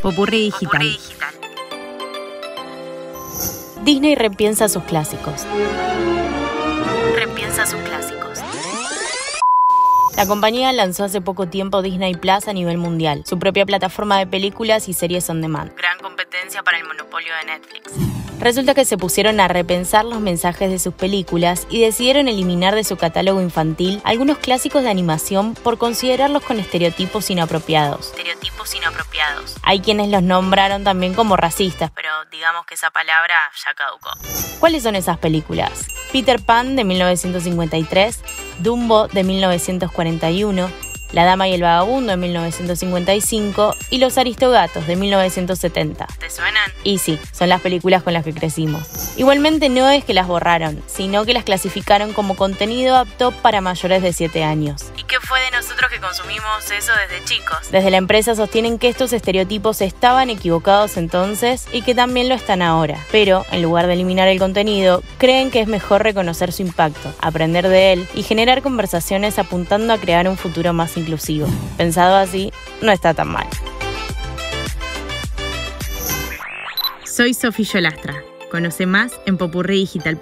Popurrí digital. Disney repiensa sus clásicos. Repiensa sus clásicos. La compañía lanzó hace poco tiempo Disney Plus a nivel mundial, su propia plataforma de películas y series on demand. Gran competencia para el monopolio de Netflix. Resulta que se pusieron a repensar los mensajes de sus películas y decidieron eliminar de su catálogo infantil algunos clásicos de animación por considerarlos con estereotipos inapropiados. Estereotipos inapropiados. Hay quienes los nombraron también como racistas. Pero digamos que esa palabra ya caducó. ¿Cuáles son esas películas? Peter Pan de 1953, Dumbo de 1941, La Dama y el Vagabundo de 1955 y Los Aristogatos de 1970. ¿Te suenan? Y sí, son las películas con las que crecimos. Igualmente no es que las borraron, sino que las clasificaron como contenido apto para mayores de 7 años. ¿Y qué fue de nosotros que consumimos eso desde chicos? Desde la empresa sostienen que estos estereotipos estaban equivocados entonces y que también lo están ahora. Pero, en lugar de eliminar el contenido, creen que es mejor reconocer su impacto, aprender de él y generar conversaciones apuntando a crear un futuro más inclusivo. Pensado así, no está tan mal. Soy Sofía Yolastra. Conoce más en Digital.